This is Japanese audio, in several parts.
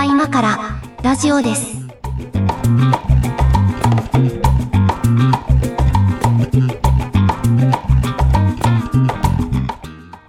は今からラジオです。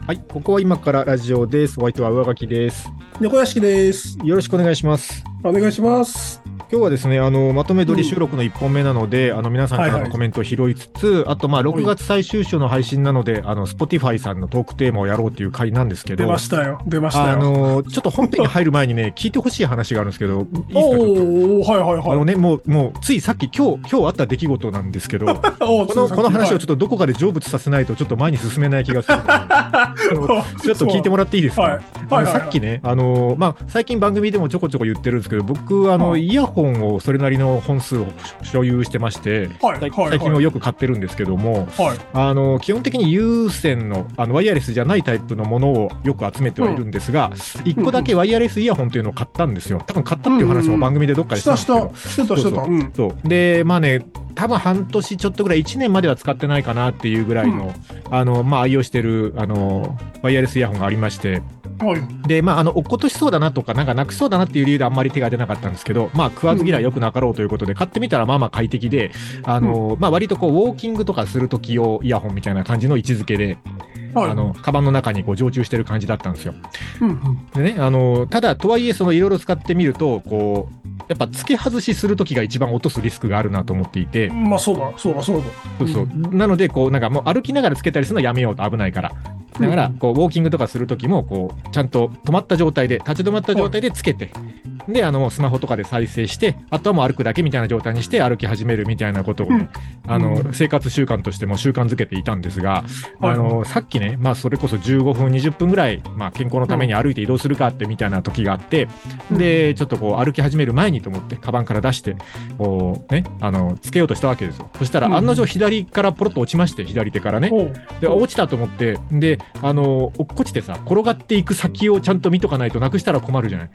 はい、ここは今からラジオです。お相手は上書きです。猫屋敷です。よろしくお願いします。お願いします。今日はですね、あの、まとめ撮り収録の1本目なので、あの、皆さんからはいはいのコメントを拾いつつ、あと、まあ、6月最終週の配信なので、あの、Spotify さんのトークテーマをやろうっていう回なんですけど、出ましたよ。出ましたあよ。の、ちょっと本編に入る前にね、聞いてほしい話があるんですけど、いいですか。おおはいはいはい。あのね、もう、もう、ついさっき、今日、今日あった出来事なんですけど、こおの、この話をちょっとどこかで成仏させないと、ちょっと前に進めない気がするので。ちょっと聞いてもらっていいですか、はいあのはいはいさっきね、あのまあ、最近番組でもちょこちょこ言ってるんですけど、僕、あの、はいイヤホンをそれなりの本数を所有してまして、最はいはい最近もよく買ってるんですけども、はい。あの基本的に有線のあのワイヤレスじゃないタイプのものをよく集めてはいるんですが、一個だけワイヤレスイヤホンというのを買ったんですよ。多分買ったっていう話も番組でどっかでししたんたですけど。した。してたしてた。そううん。そうでまあね多分半年ちょっとぐらい1年までは使ってないかなっていうぐらいの、あのまあ愛用してるあのワイヤレスイヤホンがありましてはい。でまああの落っことしそうだなとかなんかなくそうだなっていう理由であんまり手が出なかったんですけどまあ食わず嫌いよくなかろうということで買ってみたらまあまあ快適であの、まあ割とこうウォーキングとかする時用イヤホンみたいな感じの位置づけで、はい。あのカバンの中にこう常駐してる感じだったんですよ。うんうん。でね、あのただ、とはいえ、そのいろいろ使ってみると、こう、やっぱ付け外しするときが一番落とすリスクがあるなと思っていて、まあそうだ、そうだ、そうだ。そうそう。なので、こう、なんかもう歩きながらつけたりするのはやめようと危ないから。だからうん、こう、ウォーキングとかするときも、こう、ちゃんと止まった状態で、立ち止まった状態でつけて、で、あの、スマホとかで再生して、あとはもう歩くだけみたいな状態にして歩き始めるみたいなことをね、あの、うん。生活習慣としても習慣づけていたんですが、はい。あの、さっきね、まあ、それこそ15分、20分ぐらい、まあ、健康のために歩いて移動するかってみたいな時があって、うん。で、ちょっとこう、歩き始める前にと思って、カバンから出して、こう、ね、あの、つけようとしたわけですよ。そしたら、うん。案の定左からポロッと落ちまして、左手からね。で、落ちたと思って、で、あの、落っこちてさ、転がっていく先をちゃんと見とかないとなくしたら困るじゃない。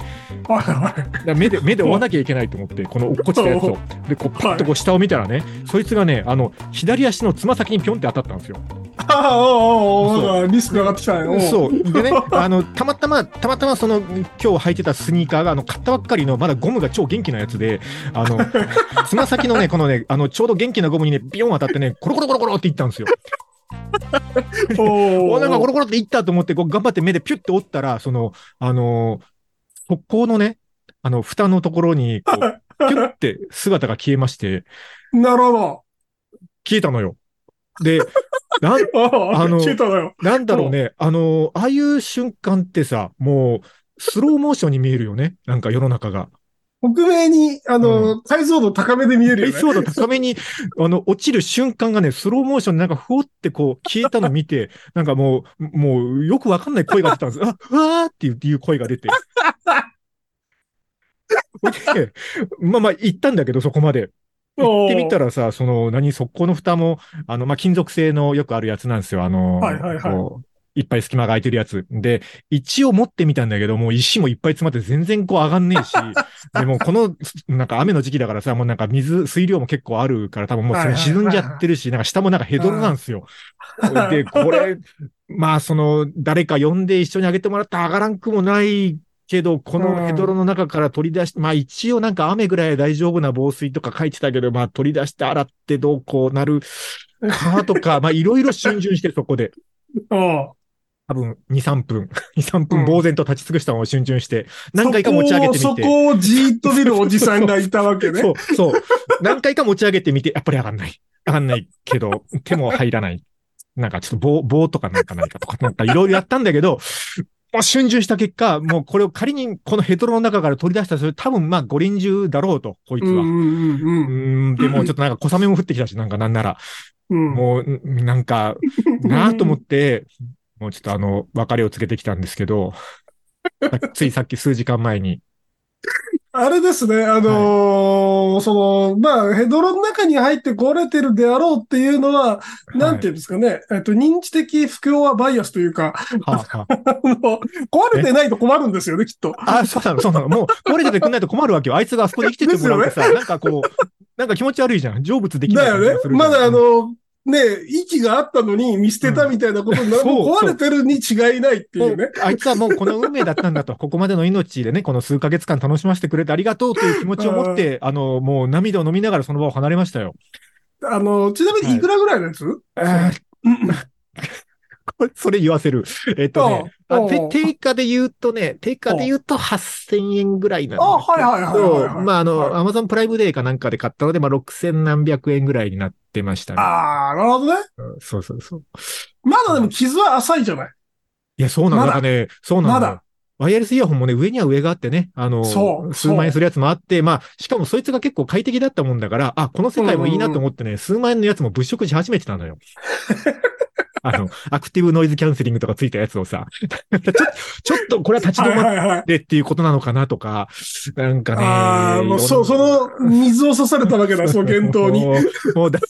目で、目で追わなきゃいけないと思って、この落っこちたやつを。で、こう、パッとこう下を見たらね、そいつがね、あの、左足のつま先にピョンって当たったんですよ。ああ、おうおうおうそなんかリスク上がってきたね。そう。でね、あの、たまたま、たまたまその、今日履いてたスニーカーが、あの、買ったばっかりの、まだゴムが超元気なやつで、あの、つま先のね、このね、あの、ちょうど元気なゴムにね、ビヨン当たってね、コロコロコロコロっていったんですよ。おおおなんかコロコロっていったと思って、こう頑張って目でピュッて折ったら、その、あのー、速攻のね、あの、蓋のところに、こう、ピュッて姿が消えまして、なるほど。消えたのよ。で、なん、ああの。なんだろうね、あのー、ああいう瞬間ってさ、もう、スローモーションに見えるよね。なんか世の中が。北米に、あの、解像度高めで見えるよね。解像度高めに、あの、落ちる瞬間がね、スローモーションでなんかふおってこう消えたの見て、なんかもう、もうよくわかんない声が出たんです。あ、うわーっていうっていう声が出て。で、まあまあ行ったんだけど、そこまで。行ってみたらさ、その、何、速攻の蓋も、あの、まあ、金属製のよくあるやつなんですよ。あの、はいはいはいこういっぱい隙間が空いてるやつ。で、一応持ってみたんだけど、もう石もいっぱい詰まって全然こう上がんねえし、でもこの、なんか雨の時期だからさ、もうなんか水、水量も結構あるから多分もう沈んじゃってるし、なんか下もなんかヘドロなんですよ。で、これ、まあその、誰か呼んで一緒にあげてもらったら上がらんくもないけど、このヘドロの中から取り出して、まあ一応なんか雨ぐらい大丈夫な防水とか書いてたけど、まあ取り出して洗ってどうこうなるかとか、まあいろいろ逡巡してそこで。うん多分2、3分、2、3分呆然と立ち尽くしたのを逡巡して、何回か持ち上げてみて。そこをそこをじーっと見るおじさんがいたわけね。そう、そう。何回か持ち上げてみて、やっぱり上がんない。上がんないけど、手も入らない。なんかちょっと棒、棒とかなんかないかとか、なんかいろいろやったんだけど、もう瞬巡した結果、もうこれを仮にこのヘドロの中から取り出したら、それ多分まあ五輪中だろうと、こいつは。うーん、でもちょっとなんか小雨も降ってきたし、なんかなんなら。うん。もう、んなんか、なあと思って、もうちょっとあの、別れを告げてきたんですけど、ついさっき数時間前に。あれですね、あのーその、まあ、ヘドロの中に入って壊れてるであろうっていうのは、なんていうんですかね、えっと、認知的不協和バイアスというか、はあはあ あの壊れてないと困るんですよね、きっと。あ、そうなの、そうなの。もう、壊れててくんないと困るわけよ。あいつがあそこで生きててもらうとさ、なんかこう、なんか気持ち悪いじゃん。成仏できないだよねまだあ、の、ね、息があったのに見捨てたみたいなことになる、うん。壊れてるに違いないっていうね。あいつはもうこの運命だったんだと、ここまでの命でね、この数ヶ月間楽しませてくれてありがとうという気持ちを持って、あの、もう涙を飲みながらその場を離れましたよ。あの、ちなみにいくらぐらいのやつ、あーこれ、それ言わせる。えっとね、あ定価で言うとね、定価で言うと8000円ぐらいなんだあはいはいはいはいまあ、あの、はいアマゾンプライムデーかなんかで買ったので、まあ、6000何百円ぐらいになってましたね。ああ、なるほどね。うんそうそうそう。まだでも傷は浅いじゃない？いや、そうなんかね、そうなの。まだワイヤレスイヤホンもね、上には上があってね、あの、数万円するやつもあって、まあ、しかもそいつが結構快適だったもんだから、あ、この世界もいいなと思ってね、数万円のやつも物色し始めてたのよ。あの、アクティブノイズキャンセリングとかついたやつをさ、ちょちょっとこれは立ち止まっ。てっていうことなのかなとか、なんかね。ああ、もうそ、その水を刺されたわけだ、その言動に。もう、もうだ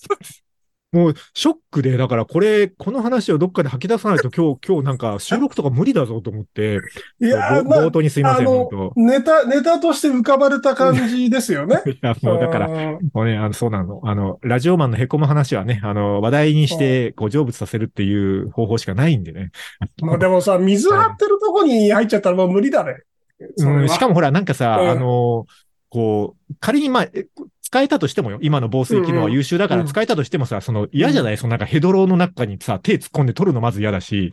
もう、ショックで、だからこれ、この話をどっかで吐き出さないと今日、今日なんか収録とか無理だぞと思って、いや、冒、頭にすいません、本、ネタ、ネタとして浮かばれた感じですよね。当。いや、もうだから、ら、もうね、あの、そうなの。あの、ラジオマンの凹む話はね、あの、話題にして、こう、成仏させるっていう方法しかないんでね。まあでもさ、水張ってるとこに入っちゃったらもう無理だね。うん、しかもほら、なんかさ、うんあの、こう、仮にまあ、え使えたとしてもよ、今の防水機能は優秀だからうん使えたとしてもさ、その嫌じゃない、そのなんかヘドロの中にさ、手突っ込んで取るのまず嫌だし。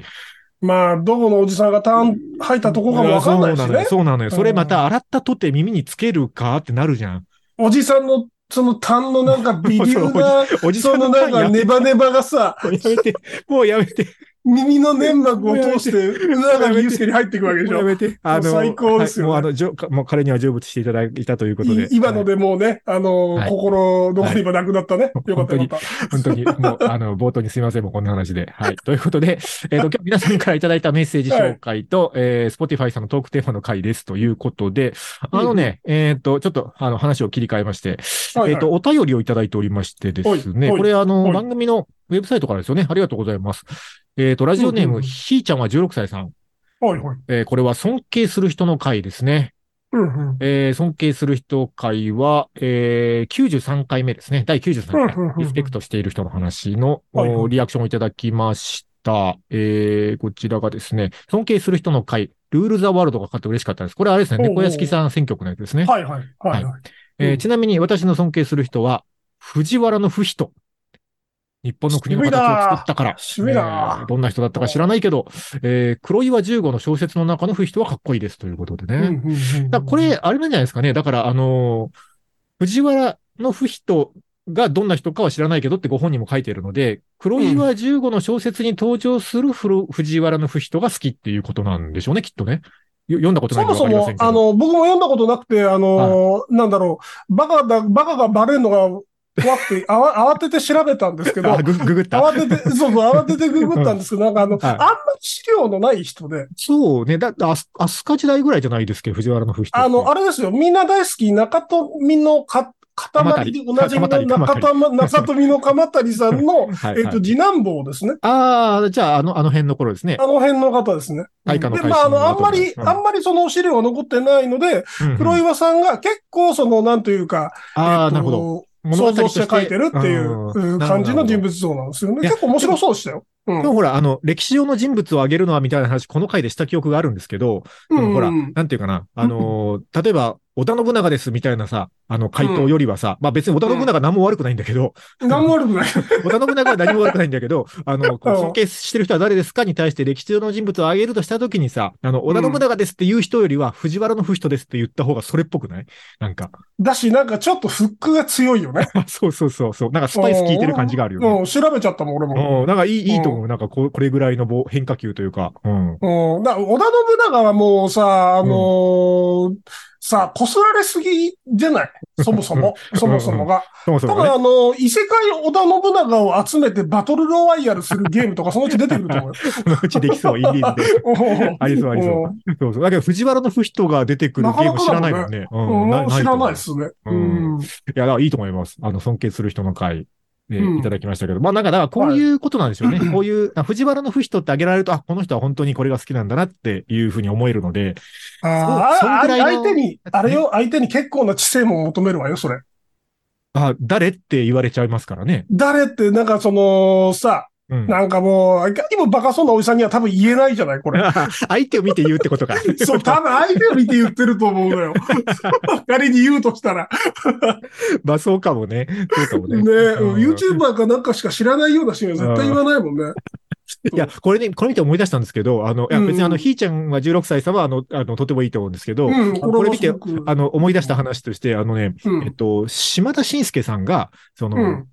まあ、どこのおじさんがターン入ったとこかもわかんないしそうなのよ。ね。そうなのよ。うんそれまた洗ったとて耳につけるかってなるじゃん。おじさんの、そのタンのなんか微流な、おじさんそのなんかネバネバがさ、もうやめて、もうやめて、耳の粘膜を通して、うながゆうすけに入っていくわけでしょ。やめて。あの、最高ですよねはいもうあの、じょもう彼には成仏していただいたということで。い今のでもうね、あの、はい心どこにもなくなったね。はいよかったよかった。本当に、もう、あの、冒頭にすいません、もうこんな話で。はい。ということで、えっ、と、今日皆さんからいただいたメッセージ紹介と、えー、Spotify さんのトークテーマの回ですということで、あのね、えっ、と、ちょっと、あの、話を切り替えまして、はいはいえっ、と、お便りをいただいておりましてですね、はいこれ、あの、はい番組のウェブサイトからですよね。ありがとうございます。えっ、と、ラジオネーム、うんうんうんひーちゃんは16歳さん。はいはい。えーこれは尊敬する人の回ですね。うんうん。えー尊敬する人会は、えー93回目ですね。第93回うんうんうんうん。リスペクトしている人の話の、はいはいおリアクションをいただきました。えーこちらがですね、尊敬する人の会、ルールザワールドが勝って嬉しかったです。これあれですね、猫屋敷さん選曲のやつですね。はいはい。はいはい。うんえーちなみに私の尊敬する人は、藤原の不人。日本の国の形を作ったから。えーどんな人だったか知らないけど、えー黒岩十五の小説の中の不人はかっこいいですということでね。これ、あれなんじゃないですかね。だから、あのー藤原の不人がどんな人かは知らないけどってご本人も書いているので、黒岩十五の小説に登場するふる藤原の不人が好きっていうことなんでしょうね、きっとね。よ読んだことないそもそもわかりません、けど。あの、僕も読んだことなくて、あの、なんだろう、バカだ、バカがバレるのが怖くて、あわ慌てて調べたんですけど、あ、グググった？慌てて、そうそう、慌ててググったんですけど、なんかあの、はいあんまり資料のない人で、そうね。だって、アスアスカ時代ぐらいじゃないですけど、藤原の不人って。あの、あれですよ、みんな大好き、中富のか、塊でおなじみの中富中富の鎌足さんの、はい、えっと、はい。次男坊ですね。ああ、じゃあ、あの、あの辺の頃ですね。あの辺の方ですね。で、まあ、あの、あんまり、うんあんまりその資料が残ってないので、うんうん黒岩さんが結構その、なんというか、ああ、えなるほど。想像して書いてるっていう感じの人物像なんですよね。結構面白そうでしたよ。うんでもほら、あの、歴史上の人物を挙げるのはみたいな話、この回でした記憶があるんですけど、でもほら、うんなんていうかな、あのー例えば、織田信長ですみたいなさ、あの、回答よりはさ、まあ別に織田信長何も悪くないんだけど、何も悪くない。織田信長は何も悪くないんだけど、あの、尊敬してる人は誰ですかに対して歴史上の人物を挙げるとしたときにさ、あの、織田信長ですって言う人よりは、藤原の不人ですって言った方がそれっぽくない？なんか。だし、なんかちょっとフックが強いよね。そうそうそうそう。なんかスパイス効いてる感じがあるよね。うん、調べちゃったもん、俺も。うん、なんかいい、いいと思う。なんかこう、これぐらいの棒変化球というか。うん。うん。だ織田信長はもうさ、あのーさ、こすられすぎじゃない？そもそも？そもそもが。多分そもそもね。あの、異世界織田信長を集めてバトルロワイヤルするゲームとかそのうち出てくると思うよ。そのうちできそう、インディーズで。うんありそうありそう。そうそう。だけど、藤原の不人が出てくるゲーム知らないもんね。うんな知らないと思うですね。ううんん。いや、だからいいと思います。あの、尊敬する人の会。でうんいただきましたけど。まあ、なんか、だから、こういうことなんでしょうね。こういう、あ藤原の不人って挙げられると、あ、この人は本当にこれが好きなんだなっていうふうに思えるので、ああ、そんぐらいの相手に、あれよ、相手に結構な知性も求めるわよ、それ。あ、誰って言われちゃいますからね。誰って、なんかその、さ、うん。なんかもう、いかにもバカそうなおじさんには多分言えないじゃない、これ。相手を見て言うってことか。そう、多分相手を見て言ってると思うのよ。仮に言うとしたら。まあそうかもね。そうかもね。ねうん YouTuber かなんかしか知らないようなシーンは絶対言わないもんね。いや、これね、これ見て思い出したんですけど、あの、いやうん別にあの、ひーちゃんは16歳差は、あの、あの、とてもいいと思うんですけど、うん、これ見てあの、思い出した話として、あのね、うんえっと、島田紳介さんが、その、うん。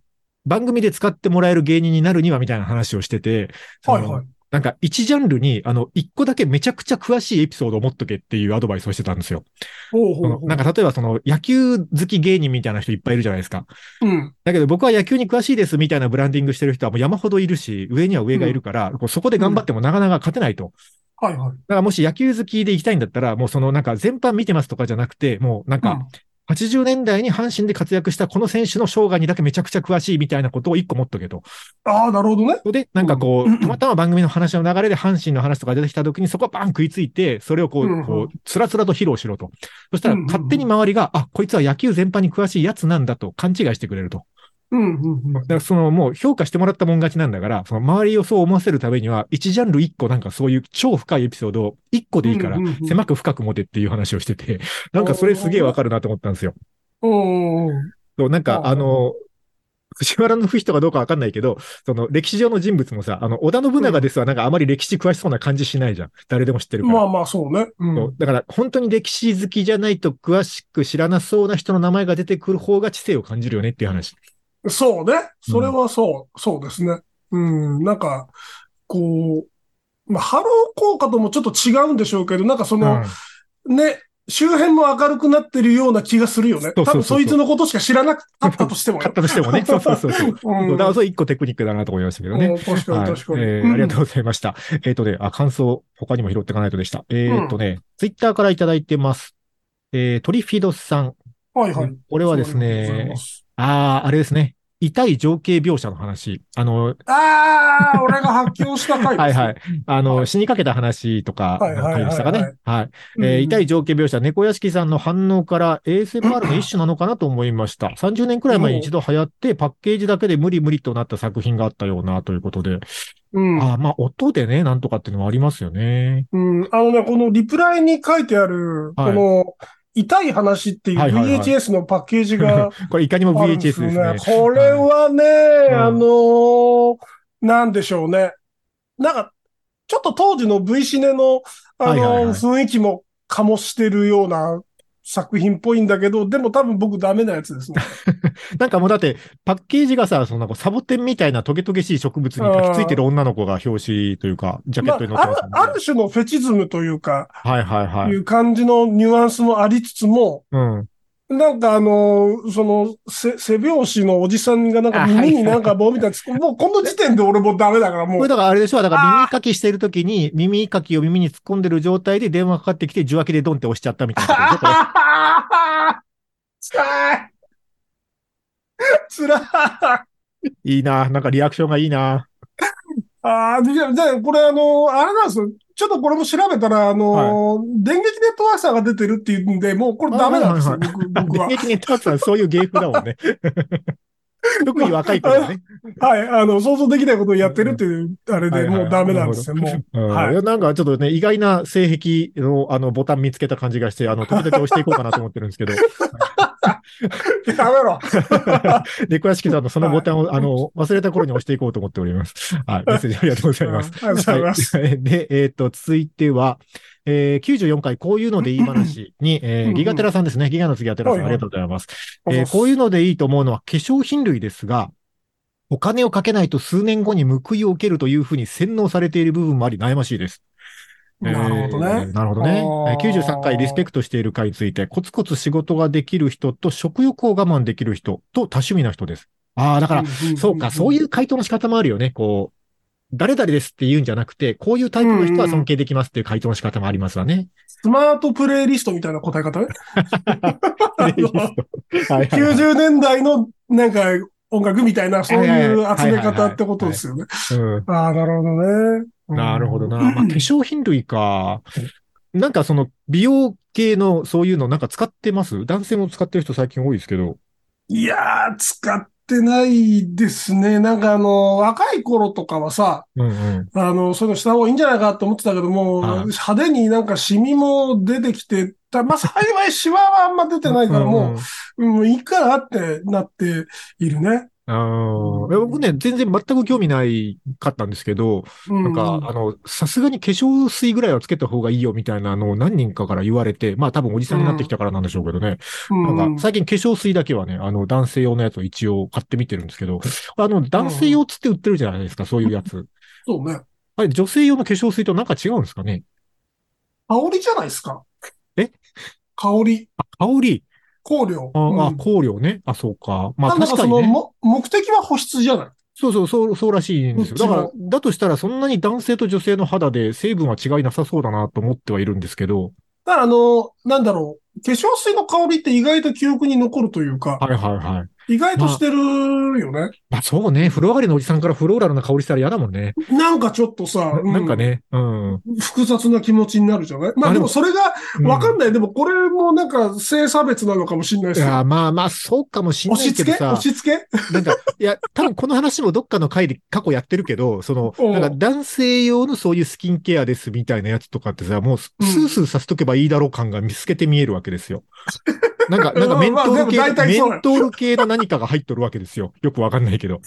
番組で使ってもらえる芸人になるにはみたいな話をしてて、はいはい。なんか一ジャンルに、あの、一個だけめちゃくちゃ詳しいエピソードを持っとけっていうアドバイスをしてたんですよ。そほうほうほう。のなんか例えばその野球好き芸人みたいな人いっぱいいるじゃないですか。うん。だけど僕は野球に詳しいですみたいなブランディングしてる人はもう山ほどいるし、上には上がいるから、こうそこで頑張ってもなかなか勝てないと。はいはい。だからもし野球好きで行きたいんだったら、もうそのなんか全般見てますとかじゃなくて、もうなんか80年代に阪神で活躍したこの選手の生涯にだけめちゃくちゃ詳しいみたいなことを一個持っとけと。ああ、なるほどね。で、なんかこうたまたま番組の話の流れで阪神の話とか出てきた時にそこはバン食いついて、それをこうこう、つらつらと披露しろと。そしたらうん勝手に周りが、あ、こいつは野球全般に詳しいやつなんだと勘違いしてくれると。うん、うん、うんだ。からそのもう評価してもらったもん勝ちなんだから、その周りをそう思わせるためには、一ジャンル一個なんかそういう超深いエピソードを一個でいいから狭く深く持てっていう話をしてて、なんかそれすげえわかるなと思ったんですよ。そう、なんかうんあの、藤原の人かどうかわかんないけど、その歴史上の人物もさ、あの、織田信長ですはなんかあまり歴史詳しそうな感じしないじゃん。誰でも知ってるから。まあまあ、そうね。うん。そうだから、本当に歴史好きじゃないと詳しく知らなそうな人の名前が出てくる方が知性を感じるよねっていう話。そうね。それはそう、そうですね。うん。なんか、こう、まあ、ハロー効果ともちょっと違うんでしょうけど、なんかその、ね、周辺も明るくなってるような気がするよね。そうそうそう多分そいつのことしか知らなかったとしてもよ。買ったとしてもね。そうそうそうそう。うんだからそれ一個テクニックだなと思いましたけどね。うん確かにはい確かに。えーありがとうございました。えっ、とね、あ、感想、他にも拾っていかないとでした。えっ、とね、ツイッターからいただいてます。えー、トリフィドスさん。はいはい。これはですねあー、あれですね。痛い情景描写の話。あの、ああ、俺が発狂した回です、ね。はいはい。あの、はい死にかけた話とかの回でしたかはいはいね。はい。痛い情景描写、猫屋敷さんの反応から ASMR の一種なのかなと思いました。30年くらい前に一度流行って、パッケージだけで無理無理となった作品があったようなということで。うん。ああ、まあ、音でね、なんとかっていうのはありますよね。うん。あのね、このリプライに書いてある、はいこの、痛い話っていう VHS のパッケージが これいかにも VHS よですね。これはね、うんあのーなんでしょうね。なんか、ちょっと当時の V シネの、あのーはいはいはい雰囲気も醸してるような作品っぽいんだけど、でも多分僕ダメなやつですね。なんかもうだって、パッケージがさ、そのサボテンみたいなトゲトゲしい植物に抱きついてる女の子が表紙というか、ジャケまあットに載ってますよね。ある、ある種のフェチズムというか、はいはいはいい。う感じのニュアンスもありつつも、うん。なんかあのーその、せ背拍子のおじさんがなんか耳になんか棒みたいなもうこの時点で俺もうダメだからもう。これ。だからあれでしょ？だから耳かきしてるときに、耳かきを耳に突っ込んでる状態で電話かかってきて、受話器でドンって押しちゃったみたいなことでしょ？これ。つらい。つらい。いいな。なんかリアクションがいいなああ、じゃあ、じゃあこれあの、あれなんですよ。ちょっとこれも調べたら、あの、電撃ネットワークさんが出てるっていうんで、もうこれダメなんですよ、はい僕僕は電。撃ネットワークさんそういう芸風だもんね。特に若い頃はね。はい、あの、想像できないことをやってるっていう、あれでもうダメなんですよ、もう。うんはいなんかちょっとね、意外な性癖のあのボタン見つけた感じがして、あの、時々押していこうかなと思ってるんですけど、やめろ。猫屋敷さんのそのボタンを、あの、忘れた頃に押していこうと思っております。はい。メッセージありがとうございます。ありがとうございます。はい。で、えっ、と、続いては、えー、94回、こういうのでいい話に、えー、ギガテラさんですね。ギガの次ギガテラさん、はいはいありがとうございます。えーこういうのでいいと思うのは化粧品類ですが、お金をかけないと数年後に報いを受けるというふうに洗脳されている部分もあり悩ましいです。なるほどねえーなるほどね。あーえー93回リスペクトしている回について、コツコツ仕事ができる人と食欲を我慢できる人と多趣味な人です。ああ、だから、そうか、そういう回答の仕方もあるよね。こう、誰々ですって言うんじゃなくて、こういうタイプの人は尊敬できますっていう回答の仕方もありますわね。スマートプレイリストみたいな答え方？ね。はいはいはい90年代のなんか音楽みたいな、そういう集め方ってことですよね。うんああ、なるほどね。うんなるほどな。まあ、化粧品類か。なんかその美容系のそういうのなんか使ってます？男性も使ってる人最近多いですけど。いやー、使ってないですね。なんかあの、若い頃とかはさ、うんうん。あの、そういうのした方がいいんじゃないかと思ってたけども、はい派手になんかシミも出てきて、たまあ、幸いシワはあんま出てないから、もう、うん、いいかなってなっているね。あー。いや僕ね、全然全く興味ないかったんですけど、うん、なんか、あの、さすがに化粧水ぐらいはつけた方がいいよみたいなのを何人かから言われて、まあ多分おじさんになってきたからなんでしょうけどね。うん、なんか、最近化粧水だけはね、あの、男性用のやつを一応買ってみてるんですけど、あの、男性用つって売ってるじゃないですか、そういうやつ。そうね。あれ、女性用の化粧水となんか違うんですかね？香りじゃないですか？え？香り、香り香料。あ、あうん香料ね。あ、そうか。まあ確かにね。も目的は保湿じゃない。そうそう、そう、そうらしいんですよ。だから、だとしたらそんなに男性と女性の肌で成分は違いなさそうだなと思ってはいるんですけど。だからあの、なんだろう、化粧水の香りって意外と記憶に残るというか、はいはいはい。意外としてるよね。まあそうね。風呂上がりのおじさんからフローラルな香りしたら嫌だもんね。なんかちょっとさ、ななんかね。うん。うん複雑な気持ちになるじゃない？まああでもそれがわかんない。でもこれもなんか性差別なのかもしれないですよ。いや、まあまあ、そうかもしんな押し付けいけどさ押。し付け？なんか、いや、多分この話もどっかの回で過去やってるけど、その、うんなんか男性用のそういうスキンケアですみたいなやつとかってさ、もうスースーさせとけばいいだろう感が見透けて見えるわけですよ。なんか、なんかうんメントール系、まあメントール系の何かが入っとるわけですよ。よくわかんないけど。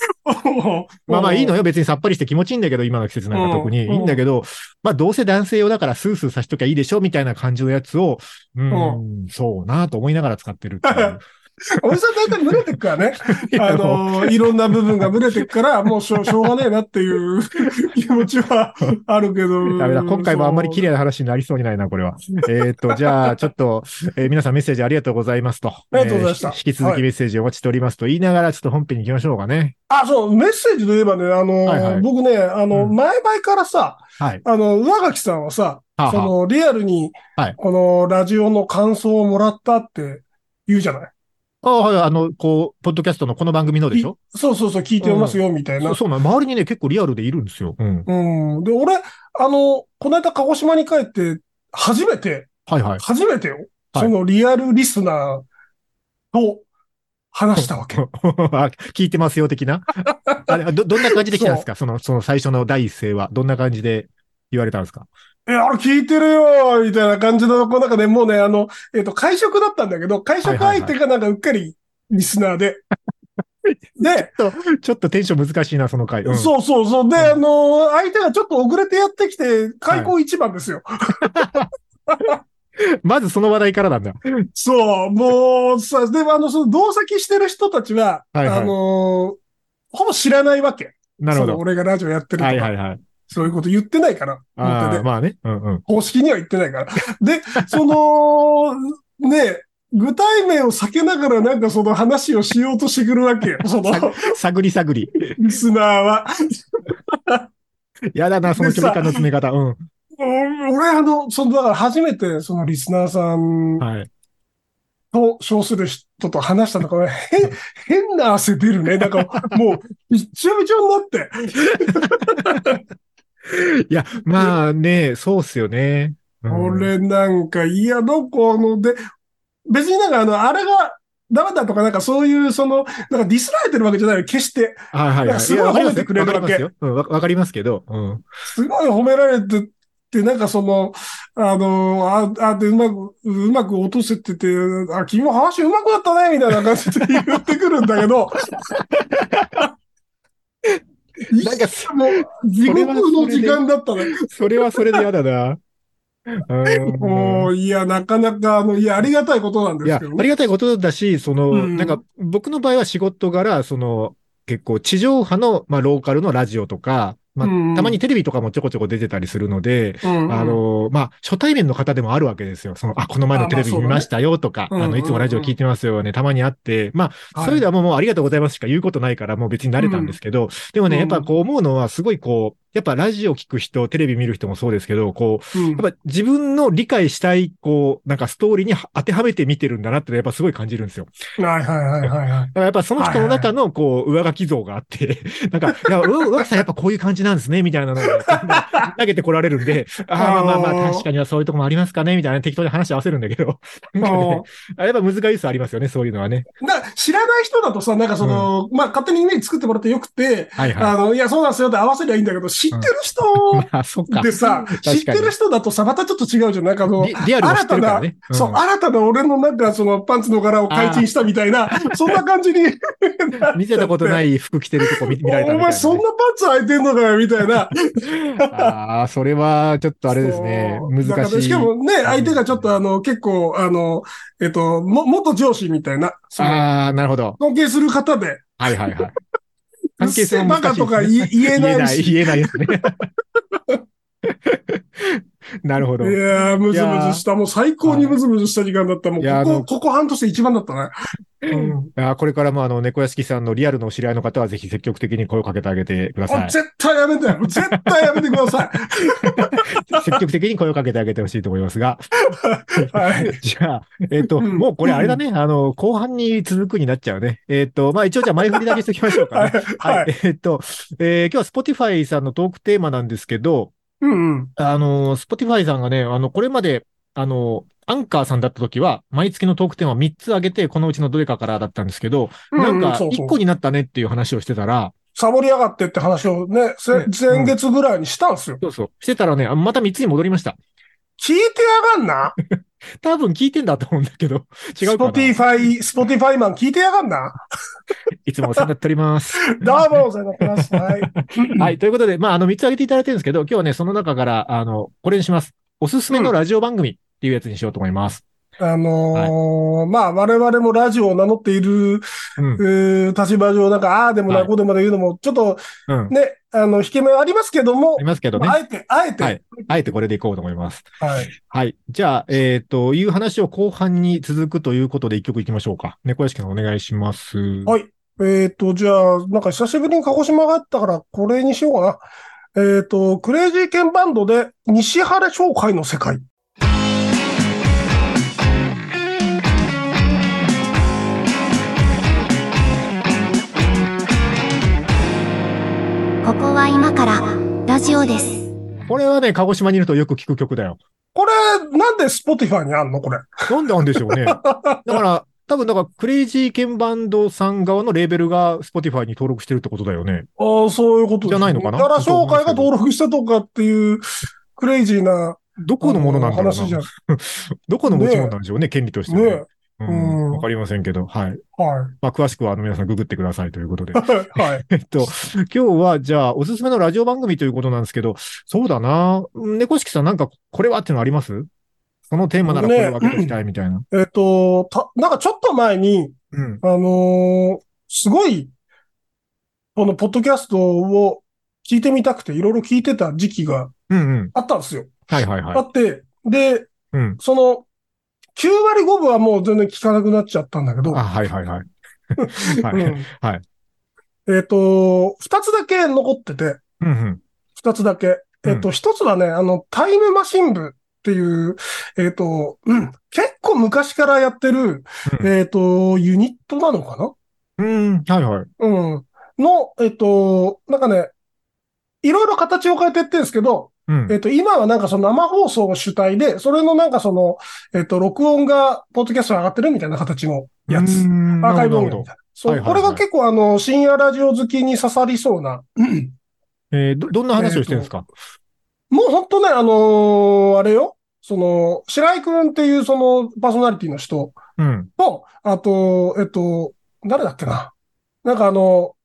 まあまあいいのよ。よ。別にさっぱりして気持ちいいんだけど、今の季節なんか特に。うんいいんだけど、まあどうせ男性用だからスースーさしときゃいいでしょみたいな感じのやつを、うん、そうなと思いながら使ってるっていう。おじさん大体群れてくからね。あの、いろんな部分が群れてくから、もうしょうしょうがねえなっていう 気持ちはあるけど。ダメだ。今回もあんまり綺麗な話になりそうにないな、これは。えっと、じゃあ、ちょっと、えー皆さんメッセージありがとうございますと。ありがとうございました引き続はいきメッセージお待ちしておりますと言いながら、ちょっと本編に行きましょうかね。あ、そう、メッセージといえばね、あの、はいはい僕ね、あの、うん前々からさ、はい。あの、上垣さんはさ、はあはあその、リアルにはい、このラジオの感想をもらったって言うじゃないあはい、あの、こう、ポッドキャストのこの番組のでしょ？いそうそうそう、聞いてますよ、みたいなそう。そうなの周りにね、結構リアルでいるんですよ。うん。うん。で、俺、あの、この間鹿児島に帰って、初めて、はいはい。初めてよ、はいそのリアルリスナーと話したわけ。あ 聞いてますよ、的な？あれ、ど、どんな感じで来たんですか？その、その最初の第一声は。どんな感じで言われたんですか？え、あれ聞いてるよみたいな感じの、こうなんかね、もうね、あの、えっ、と、会食だったんだけど、会食相手がなんかうっかりリスナーで。で、ちょっとテンション難しいな、その回。うん、そうそうそう。で、うんあの、相手がちょっと遅れてやってきて、開口一番ですよ。まずその話題からなんだ。そう、もうさ、でもあの、その同席してる人たちは、はいはいあの、ほぼ知らないわけ。なるほど。俺がラジオやってるとか、はいはいはい。そういうこと言ってないから、あまあね。うんうん。公式には言ってないから。で、その、ね、具体名を避けながらなんかその話をしようとしてくるわけよ。その、探り探り。リスナーは。やだな、その距離感の詰め方。うん。うん俺あの、その、だから初めてそのリスナーさんはい。と称する人と話したのが、変、変な汗出るね。なんかもう、びっちょびちょになって。いや、まあね、そうっすよね。うん俺なんか、いや、どこの、で、別になんかあの、あれが、ダメだとか、なんかそういう、その、なんかディスられてるわけじゃないよ、決して。はいはいはい。すごい褒めてくれるわけわかりますよ。うんわわかりますけど。うん。すごい褒められてて、なんかその、あの、あ、あ、で、うまく、うまく落とせてて、あ、君も話うまくなったね、みたいな感じで言ってくるんだけど、なんかそもう、地獄の時間だったね。それはそれで嫌だな。うんもう、いや、なかなか、あの、いや、ありがたいことなんですけどね。ありがたいことだし、その、うんなんか、僕の場合は仕事柄、その、結構地上波の、まあ、ローカルのラジオとか、まあたまにテレビとかもちょこちょこ出てたりするので、うんうん。あの、まあ、初対面の方でもあるわけですよ。その、あ、この前のテレビ見ましたよとか、あの、いつもラジオ聞いてますよね、たまにあって、まあ、はい。そういうのはもうもうありがとうございますしか言うことないから、もう別に慣れたんですけど、でもね、うんやっぱこう思うのは、すごいこう、やっぱラジオ聞く人、テレビ見る人もそうですけど、こう、うんやっぱ自分の理解したい、こう、なんかストーリーに当てはめて見てるんだなってやっぱすごい感じるんですよ。はいはいはいはいはい。だからやっぱその人の中の、こう、上書き像があって、なんか、いや、う上書きさんやっぱこういう感じなんですね、みたいなのを 投げてこられるんで、ああ、まあまあまあ、確かにはそういうとこもありますかね、みたいな適当に話合わせるんだけど、なんかね、やっぱ難しさありますよね、そういうのはね。な知らない人だとさ、なんかその、まあ勝手にイメージ作ってもらってよくて、はいはい。あの、いや、そうなんですよって合わせりゃいいんだけど、知ってる人？まあ、そっか。でさ、知ってる人だとさ、またちょっと違うじゃん。なんかあの、リリアルを知ってるからね。そう、ん新たな俺のなんかそのパンツの柄を改陳したみたいな、そんな感じに。見せたことない服着てるとこ見見られたお前そんなパンツ履いてんのかよ、みたいな。ああ、それはちょっとあれですね。難しい。しかもね、相手がちょっとあの、結構、あの、えっと、も、元上司みたいな、ああ、なるほど。尊敬する方で、はいはいはい。関係性も難しいねバカとか言え言えないし。言えない、言えないですね。なるほど。いやー、ムズムズした。もう最高にムズムズした時間だった。もうここ、ここ半年で一番だったね。うん。あーこれからもあの、猫屋敷さんのリアルのお知り合いの方はぜひ積極的に声をかけてあげてください。絶対やめてよ。絶対やめてくださ 積極的に声をかけてあげてほしいと思いますが。い。はい。じゃあ、えっ、と、うんもうこれあれだね。あの、後半に続くになっちゃうね。えっ、と、まあ一応じゃあ前振りだけしときましょうかはねい。。はい。えっ、と、えー今日は Spotify さんのトークテーマなんですけど、うんうん。あの、Spotify さんがね、あの、これまで、あの、アンカーさんだった時は、毎月のトークテーマ3つ上げて、このうちのどれかからだったんですけど、なんか、そうそう1個になったねっていう話をしてたら、サボりやがってって話をね、前月ぐらいにしたんですよ。そうそう、してたらね、あまた3つに戻りました。聞いてやがんな。多分聞いてんだと思うんだけど、違うかな？ Spotify、Spotify マン聞いてやがんな。いつもお世話になっております。どうも、お世話になってます。はい。はい。ということで、まあ、あの、3つ挙げていただいてるんですけど、今日はね、その中から、あの、これにします。おすすめのラジオ番組っていうやつにしようと思います。あのーまあ、我々もラジオを名乗っている、うん。立場上、なんか、ああでもな、はいこうでもな言うのも、ちょっとうん。ね、あの、引け目はありますけどもあり、ますけどねまあ。あえて、あえて、はいあえてこれでいこうと思います。はい。はい。じゃあ、えっ、と、いう話を後半に続くということで一曲いきましょうか。猫屋敷さんお願いします。はいえっ、と、じゃあ、なんか久しぶりに鹿児島があったから、これにしようかな。えっ、と、クレイジーケンバンドで、西原商会の世界。ここは今からラジオです。これはね、鹿児島にいるとよく聞く曲だよ。これ、なんで Spotify にあんの？これ。なんでなんでしょうね。だから、多分、だから、クレイジーケンバンドさん側のレーベルが Spotify に登録してるってことだよね。ああ、そういうことじゃないのかな？西原商会が登録したとかっていう、クレイジーなどこのものなんだろう話じゃな。どこの持ち物なんでしょうね、権利としてはね。ねううんん。わかりませんけど、はい。はまあ、詳しくは、あの、皆さんググってくださいということで い。。はい。えっと、今日は、じゃあ、おすすめのラジオ番組ということなんですけど、そうだな。猫敷さんなんか、これはっていうのあります？そのテーマならこれを分けときたいみたいな。えっ、と、た、なんかちょっと前に、うん。あのーすごい、このポッドキャストを聞いてみたくて、いろいろ聞いてた時期がうんうん。あったんですよ。はいはいはい。あって、で、うん。その、9割5分はもう全然聞かなくなっちゃったんだけど、あ、はいはいはい。はい。うんはい。えっ、と、二つだけ残ってて、うんうん。二つだけ。えっ、と、一つはね、あの、タイムマシン部っていう、えっ、と、うん、結構昔からやってる、うんえっ、と、ユニットなのかな？うん。はいはい。うん。の、えっ、と、なんかね、いろいろ形を変えてってんですけど、うんえっ、。と、今はなんかその生放送主体で、それのなんかその、えっ、と、録音が、ポッドキャストに上がってるみたいな形のやつ。アーカイブ音源みたいな。そう、これが結構あの、深夜ラジオ好きに刺さりそうな。うんえーど、どんな話をしてるんですか？もうほんとね、あのーあれよ。その、白井くんっていうそのパーソナリティの人うん。と、あと、えっと、誰だっけな。なんかあの、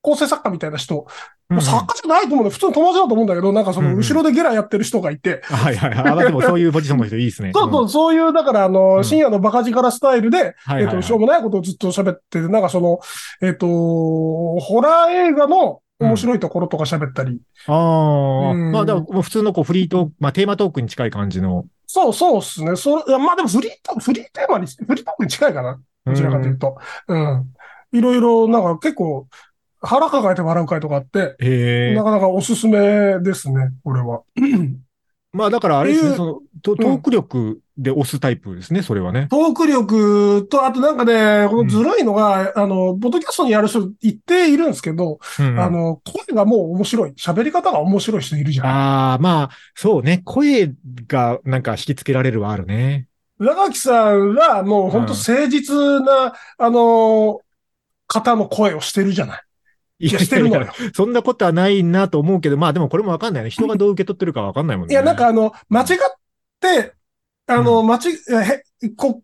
構成作家みたいな人。うん作家じゃないと思うんだよ。普通の友達だと思うんだけど、なんかその後ろでゲラやってる人がいて。はいはいはい。あ、まあでもそういうポジションの人いいですね。そうそう、んそういう、だからあの、うん深夜のバカ力スタイルで、えっと、しょうもないことをずっと喋ってて、なんかその、えっと、ホラー映画の面白いところとか喋ったり。ああ。うんまあ、だからもう普通のこうフリートーク、まあテーマトークに近い感じの。そうそうっすね。そまあでもフリート、フリーテーマに、フリートークに近いかな。どちらかというと。うん。いろいろ、なんか結構、腹抱えて笑う回とかあって、へえな。かなかおすすめですね、これは。まあだからあれですね、その、トトーク力で押すタイプですね、それはね。トーク力と、あとなんかね、このずるいのが、あの、ポッドキャストにやる人言っているんですけど、うんあの、声がもう面白い。喋り方が面白い人いるじゃん。ああ、まあ、そうね。声がなんか引きつけられるはあるね。裏垣さんはもう本当誠実な、あの、方の声をしてるじゃない。いいや、してるのよ。そんなことはないなと思うけど、まあでもこれもわかんないね。人がどう受け取ってるかわかんないもんね。いや、なんかあの、間違って、あの、間違、へ、こ、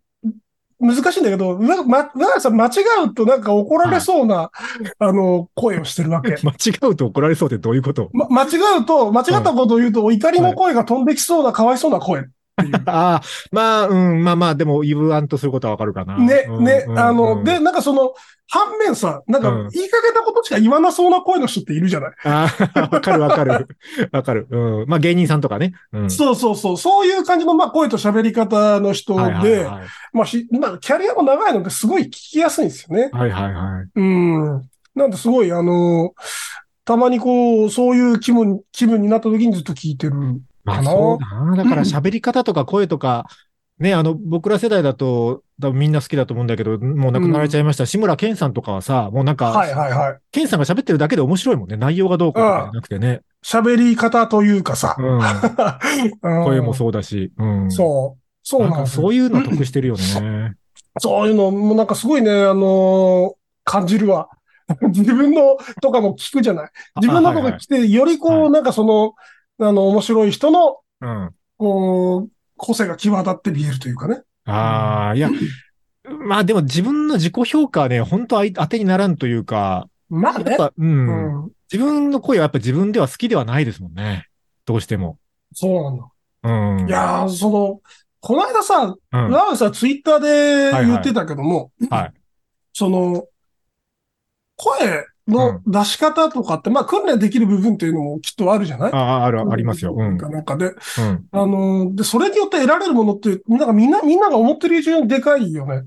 難しいんだけど、なま、さん間違うとなんか怒られそうな、あの、声をしてるわけ。間違うと怒られそうってどういうこと？ま、間違うと、間違ったことを言うと、怒りの声が飛んできそうな、かわいそうな声。ああ、まあ、うん、まあまあ、でも言わんとすることはわかるかな。ね、うんね、うんあの、うんで、なんかその、反面さ、なんかうん、言いかけたことしか言わなそうな声の人っているじゃない、ああ、わかるわかる。わかる。うん。まあ芸人さんとかね。うん。そうそうそう、そういう感じの、まあ、声と喋り方の人で、はいはいはい。まあ、し、まあ、キャリアも長いのですごい聞きやすいんですよね。はいはいはい。うん。なんで、すごい、あの、たまにこう、そういう気分、気分になった時にずっと聞いてる。まあそうだな。だから喋り方とか声とか、ね、あの、僕ら世代だと、多分みんな好きだと思うんだけど、もう亡くなられちゃいました。志村けんさんとかはさ、もうなんか、はいはいはい。ケンさんが喋ってるだけで面白いもんね。内容がどうかじゃなくてね。喋り方というかさ。うん。うん声もそうだし。うん。そう。そうなんんですよそういうの得してるよね。そういうのもなんかすごいね、あのー感じるわ。自分のとかも聞くじゃない。自分のとか来て、よりこう、はいなんかその、あの、面白い人の、うん。こう、個性が際立って見えるというかね。ああ、いや、まあでも自分の自己評価はね、本当あい当てにならんというか、まあね。やっぱ、うん。うん。自分の声はやっぱ自分では好きではないですもんね。どうしても。そうなんだ。うん。いやー、その、この間さ、うん、ラウさんツイッターで言ってたけども、はい。その、声の出し方とかって、まあ訓練できる部分っていうのもきっとあるじゃない？ああ、ある、ありますよ。うん。なんかで、うん。あのーで、それによって得られるものって、なんかみんな、みんなが思ってる以上にでかいよね。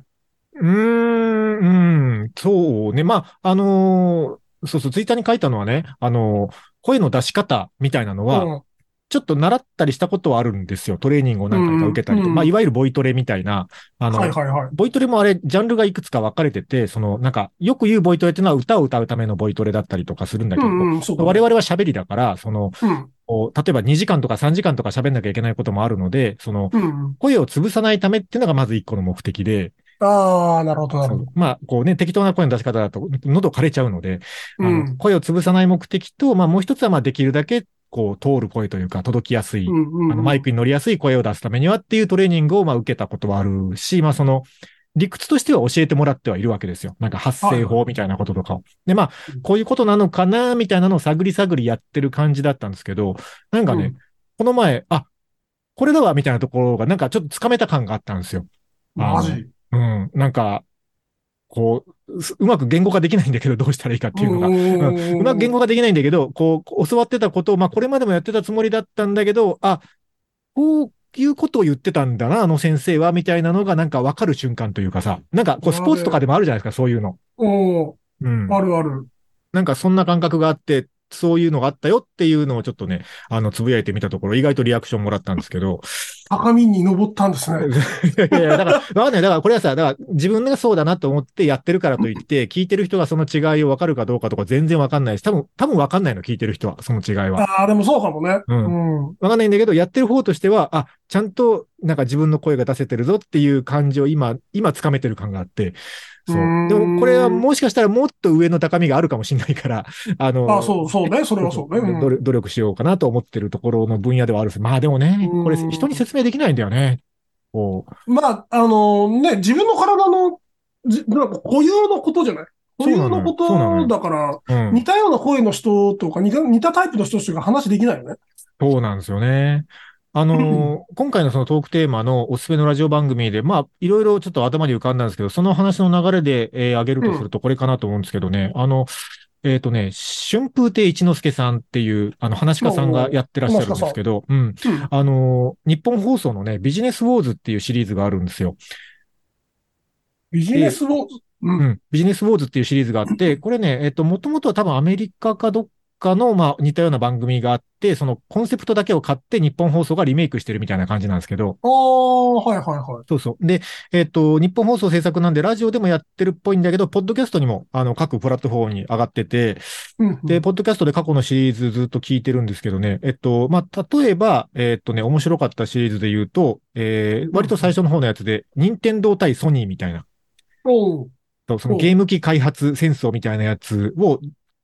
うーん、うん、そうね。まあ、あのーそうそう、ツイッターに書いたのはね、あのー声の出し方みたいなのは、うん。ちょっと習ったりしたことはあるんですよ。トレーニングを何回か受けたりと。うんまあ、いわゆるボイトレみたいな、あの、はいはいはい。ボイトレもあれ、ジャンルがいくつか分かれてて、その、なんか、よく言うボイトレっていうのは歌を歌うためのボイトレだったりとかするんだけど、うんうん、我々は喋りだから、その、うん。例えば2時間とか3時間とか喋んなきゃいけないこともあるので、その、うん。声を潰さないためっていうのがまず一個の目的で、ああ、なるほど、なるほど。まあ、こうね、適当な声の出し方だと、喉枯れちゃうので、あのうん。声を潰さない目的と、まあ、もう一つは、まあ、できるだけ、こう、通る声というか、届きやすい、うんうんあの、マイクに乗りやすい声を出すためにはっていうトレーニングを、まあ、受けたことはあるし、まあ、その、理屈としては教えてもらってはいるわけですよ。なんか発声法みたいなこととかを。で、まあ、こういうことなのかな、みたいなのを探り探りやってる感じだったんですけど、なんかね、うんこの前、あ、これだわ、みたいなところが、なんかちょっとつかめた感があったんですよ。マジうん。なんか、こう、すうまく言語化できないんだけど、どうしたらいいかっていうのが。うんうまく言語化できないんだけど、こう、教わってたことを、まあ、これまでもやってたつもりだったんだけど、あ、こういうことを言ってたんだな、あの先生は、みたいなのがなんかわかる瞬間というかさ、なんかこう、スポーツとかでもあるじゃないですか、そういうの。うん。うん。あるある。なんかそんな感覚があって、そういうのがあったよっていうのをちょっとね、あの、つぶやいてみたところ、意外とリアクションもらったんですけど、高みに登ったんですね。いやいや、だから、わかんない。だから、これはさ、だから、自分がそうだなと思ってやってるからといって、聞いてる人がその違いをわかるかどうかとか全然わかんないし、多分、多分わかんないの、聞いてる人は、その違いは。ああ、でもそうかもね。うんうん。わかんないんだけど、やってる方としては、あ、ちゃんと、なんか自分の声が出せてるぞっていう感じを今、今掴めてる感があって、そうでも、これはもしかしたらもっと上の高みがあるかもしれないから、あの、あそうそうね。それはそうね。うん努力しようかなと思ってるところの分野ではあるんです。まあでもね、これうん人に説明できないんだよね。こう。まあ、あのね、自分の体の、じなんか固有のことじゃない？固有のことだから、うん。似たような声の人とか似た、似たタイプの人しか話できないよね。そうなんですよね。あのー 今回のそのトークテーマのおすすめのラジオ番組で、まあ、いろいろちょっと頭に浮かんだんですけど、その話の流れで、えー、挙げるとするとこれかなと思うんですけどね、あの、えっ、とね、春風亭一之輔さんっていう、あの、話家さんがやってらっしゃるんですけど、うん。うん。あのー日本放送のね、ビジネスウォーズっていうシリーズがあるんですよ。ビジネスを、う。うんん。ビジネスウォーズっていうシリーズがあって、これね、えっと、もともとは多分アメリカかどっかの、まあ、似たような番組があって、そのコンセプトだけを買って日本放送がリメイクしてるみたいな感じなんですけど、ああ、はいはいはい。そうそう。で、えっと、日本放送制作なんで、ラジオでもやってるっぽいんだけど、ポッドキャストにも、あの、各プラットフォームに上がってて、うんうん。で、ポッドキャストで過去のシリーズずっと聞いてるんですけどね、えっと、まあ、例えば、えっとね、面白かったシリーズで言うと、えー、割と最初の方のやつで、任天堂対ソニーみたいな、おう。そのおゲーム機開発戦争みたいなやつを、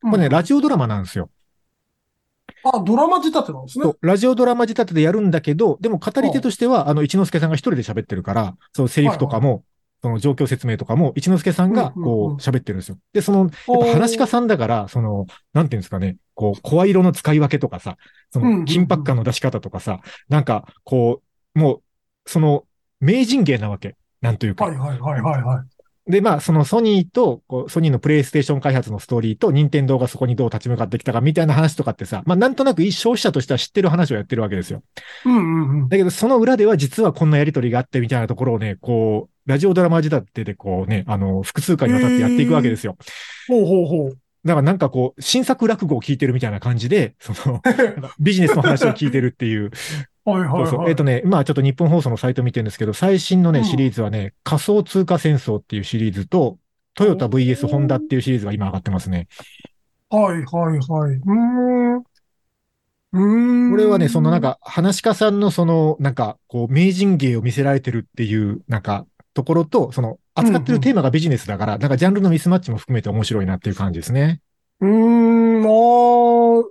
これね、ラジオドラマなんですよ。あ、ドラマ仕立てなんですねラジオドラマ仕立てでやるんだけど、でも語り手としては、あの、一之輔さんが一人で喋ってるから、そのセリフとかも、その状況説明とかも、一之輔さんが、こう、喋ってるんですよ。で、その、やっぱ話し家さんだから、その、なんていうんですかね、こう、声色の使い分けとかさ、その、緊迫感の出し方とかさ、なんか、こう、もう、その、名人芸なわけ。なんというか。はいはいはいはいはい。で、まあ、そのソニーと、こうソニーのプレイステーション開発のストーリーと、任天堂がそこにどう立ち向かってきたかみたいな話とかってさ、まあ、なんとなく消費者としては知ってる話をやってるわけですよ。うんうんうん。だけど、その裏では実はこんなやりとりがあってみたいなところをね、こう、ラジオドラマ仕立てでこうね、あの、複数回にわたってやっていくわけですよ。ほうほうほう。だからなんかこう、新作落語を聞いてるみたいな感じで、その、ビジネスの話を聞いてるっていう。はいはいはい。そうそう。えっとね、今ちょっと日本放送のサイト見てるんですけど、最新のね、うんシリーズはね、仮想通貨戦争っていうシリーズと、トヨタ VS ホンダっていうシリーズが今上がってますね。はいはいはい。うーん。うーん。これはね、そのなん、か、話し家さんのその、なんか、こう、名人芸を見せられてるっていう、なんか、ところと、その、扱ってるテーマがビジネスだから、なんかジャンルのミスマッチも含めて面白いなっていう感じですね。うーん、あー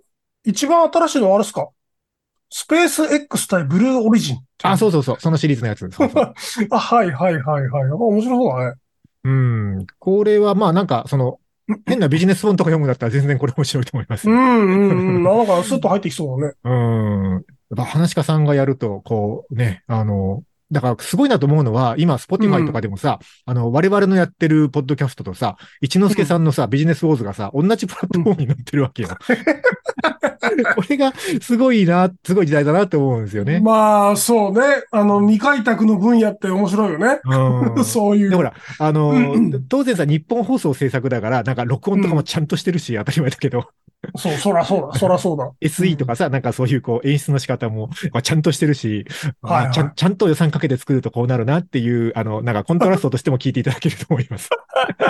一番新しいのはあれですか？スペース X 対ブルーオリジン。あ、そうそうそう、そのシリーズのやつ。そうそう あ、はいはいはいはい。あ面白そうだね。うん。これは、まあなんか、その、変なビジネス本とか読むんだったら全然これ面白いと思います。うんうんうん。なんかスッと入ってきそうだね。うん。やっぱ噺家さんがやると、こうね、あの、だからすごいなと思うのは、今、 Spotify とかでもさ、あの、我々のやってるポッドキャストとさ、一之輔さんのさ、ビジネスウォーズがさ、同じプラットフォームに載ってるわけよ。これがすごいな、すごい時代だなって思うんですよね。まあ、そうね。あの、未開拓の分野って面白いよね。うん。そういう。で、ほら、あのうん、当然さ、ニッポン放送制作だから、なんか録音とかもちゃんとしてるし、当たり前だけど、そう、そらそうだ、そらそうだ。SE とかさ、なんかそういうこう演出の仕方も、まあ、ちゃんとしてるし、はいはいあちゃん、ちゃんと予算かけて作るとこうなるなっていう、あの、なんかコントラストとしても聞いていただけると思います。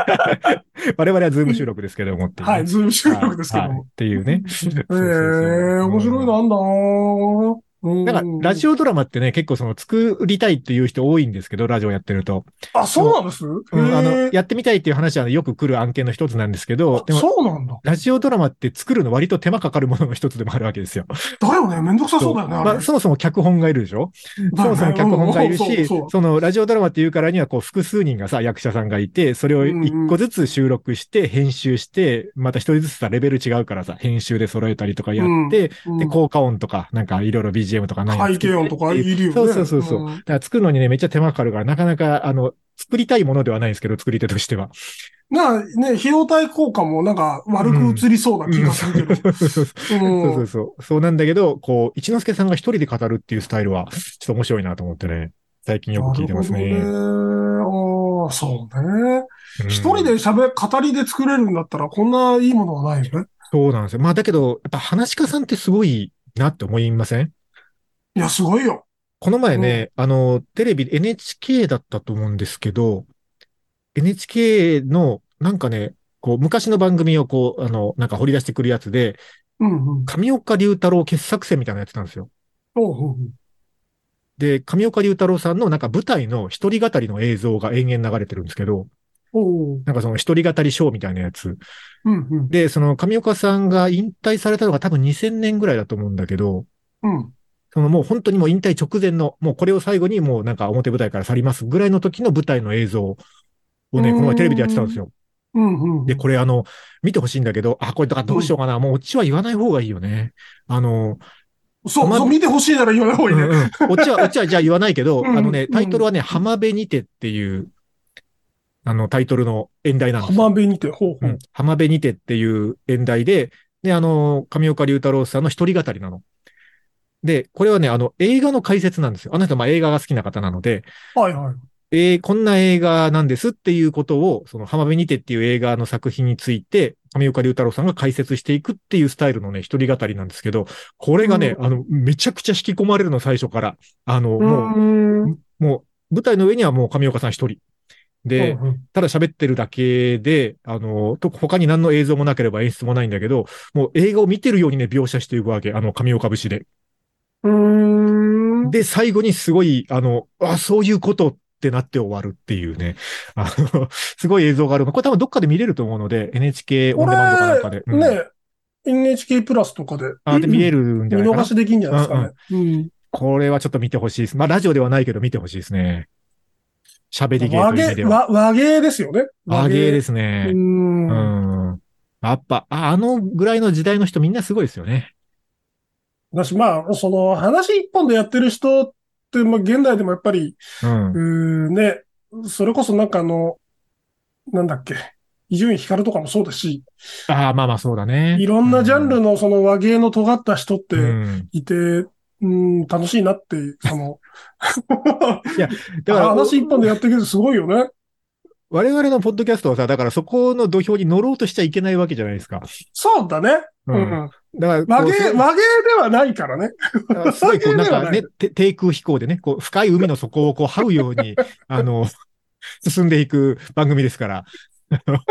我々は Zoom 収録ですけどもね、はい、 Zoom 収録ですけども。はいはいっていうね。ええそう面白いなんだだから、ラジオドラマってね、結構その作りたいっていう人多いんですけど、ラジオやってると。あ、そうなんです？うん、あの、やってみたいっていう話はよく来る案件の一つなんですけど、でも、そうなんだ。ラジオドラマって作るの割と手間かかるものの一つでもあるわけですよ。だよね、めんどくさそうだよね。まあ、そもそも脚本がいるでしょ？そもそも脚本がいるし、そのラジオドラマっていうからにはこう複数人がさ、役者さんがいて、それを一個ずつ収録して、編集して、また一人ずつさ、レベル違うからさ、編集で揃えたりとかやって、うんで、効果音とか、なんかいろいろ BGM とか何背景音とかいるよね。そうそうそうそう。んだから作るのにね、めっちゃ手間かかるから、なかなか、あの、作りたいものではないですけど、作り手としては。なあ、ね、費用対効果もなんか悪く映りそうな気がするけど。そうそうそううんそうなんだけど、こう、一之輔さんが一人で語るっていうスタイルは、ちょっと面白いなと思ってね、最近よく聞いてますね。ね。ああ、そうね。うん一人で喋、語りで作れるんだったら、こんないいものはないよね。そうなんですよ。まあだけど、やっぱ話し家さんってすごいなって思いません？いや、すごいよ。この前ね、あの、テレビ、NHK だったと思うんですけど、NHK の、なんかね、こう、昔の番組をこう、あの、なんか掘り出してくるやつで、うんうん。上岡龍太郎傑作選みたいなのやってたんですよ。おうおうで、上岡龍太郎さんのなんか舞台の一人語りの映像が延々流れてるんですけど、なんかその一人語りショーみたいなやつ。うんうん。で、その上岡さんが引退されたのが多分2000年ぐらいだと思うんだけど、うん。そのもう本当にもう引退直前の、もうこれを最後にもうなんか表舞台から去りますぐらいの時の舞台の映像をね、うんこの前テレビでやってたんですよ。うんうん。で、これあの、見てほしいんだけど、あ、これだからどうしようかな。もうオチは言わない方がいいよね。あの、そう、まそう、見てほしいなら言わない方がいいね。うんうんオチは、オチはじゃあ言わないけど、うんあのね、タイトルはね、浜辺にてっていう、あの、タイトルの演題なんですよ。浜辺にて、ほうほうんう。浜辺にてっていう演題で、で、あの、上岡龍太郎さんの一人語りなの。で、これはね、あの、映画の解説なんですよ。あの人はまあ映画が好きな方なので、はいはい。えーこんな映画なんですっていうことを、その浜辺にてっていう映画の作品について、上岡龍太郎さんが解説していくっていうスタイルのね、一人語りなんですけど、これがね、うんあの、めちゃくちゃ引き込まれるの、最初から。あの、うもう、ん。もう、舞台の上にはもう上岡さん一人。で、うんただ喋ってるだけで、あの、と他に何の映像もなければ演出もないんだけど、もう映画を見てるようにね、描写していくわけ。あの、上岡節で。うん。で、最後にすごい、あの、あ、そういうことってなって終わるっていうね。あの、すごい映像があるの。これ多分どっかで見れると思うので、NHK オこンデマンドかなんかで。れ、うんね、NHK プラスとかで。あ、で見れるんじゃ見ないかな逃しできんじゃないですかね。うん。これはちょっと見てほしいです。まあ、ラジオではないけど見てほしいですね。喋り芸という意味では。和和芸ですよね。。和芸ですすね。うん。うん。やっぱ、ああのぐらいの時代の人みんなすごいですよね。だし、まあ、その話一本でやってる人って、まあ、現代でもやっぱり、うん。うーね、それこそなんかあの、なんだっけ、伊集院光とかもそうですし、ああ、まあまあそうだね。いろんなジャンルのその和芸の尖った人ってうん。いて、うん、楽しいなって、その、だから、話一本でやっていけるすごいよね。我々のポッドキャストはさ、だからそこの土俵に乗ろうとしちゃいけないわけじゃないですか。そうだね。う。うんん。だからこう、和芸、和芸ではないからね。らすごいこう、なんかね、て低空飛行でね、こう、深い海の底をこう、這うように、あの、進んでいく番組ですから。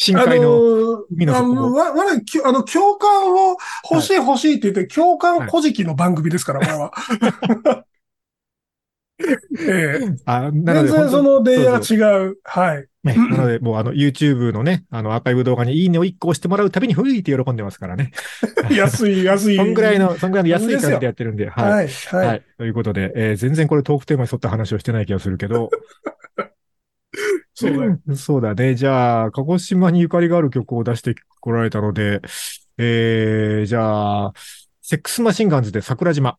深あの海の、ー海の底あの、わ、我々、きあの、共感を欲しい欲しいって言って、共感古事記の番組ですから、これは。ええあ、なので、全然そのレイヤー違う。はい。ね、なので、もうあの、YouTube のね、あの、アーカイブ動画にいいねを1個押してもらうたびに、ふいって喜んでますからね。安い、安い。そんぐらいの、そんぐらいの安い感じでやってるんで、はい。はい、はい。はい。ということで、えー全然これトークテーマに沿った話をしてない気がするけど。そうだよ。そうだね。じゃあ、鹿児島にゆかりがある曲を出してこられたので、えー、じゃあ、セックスマシンガンズで桜島。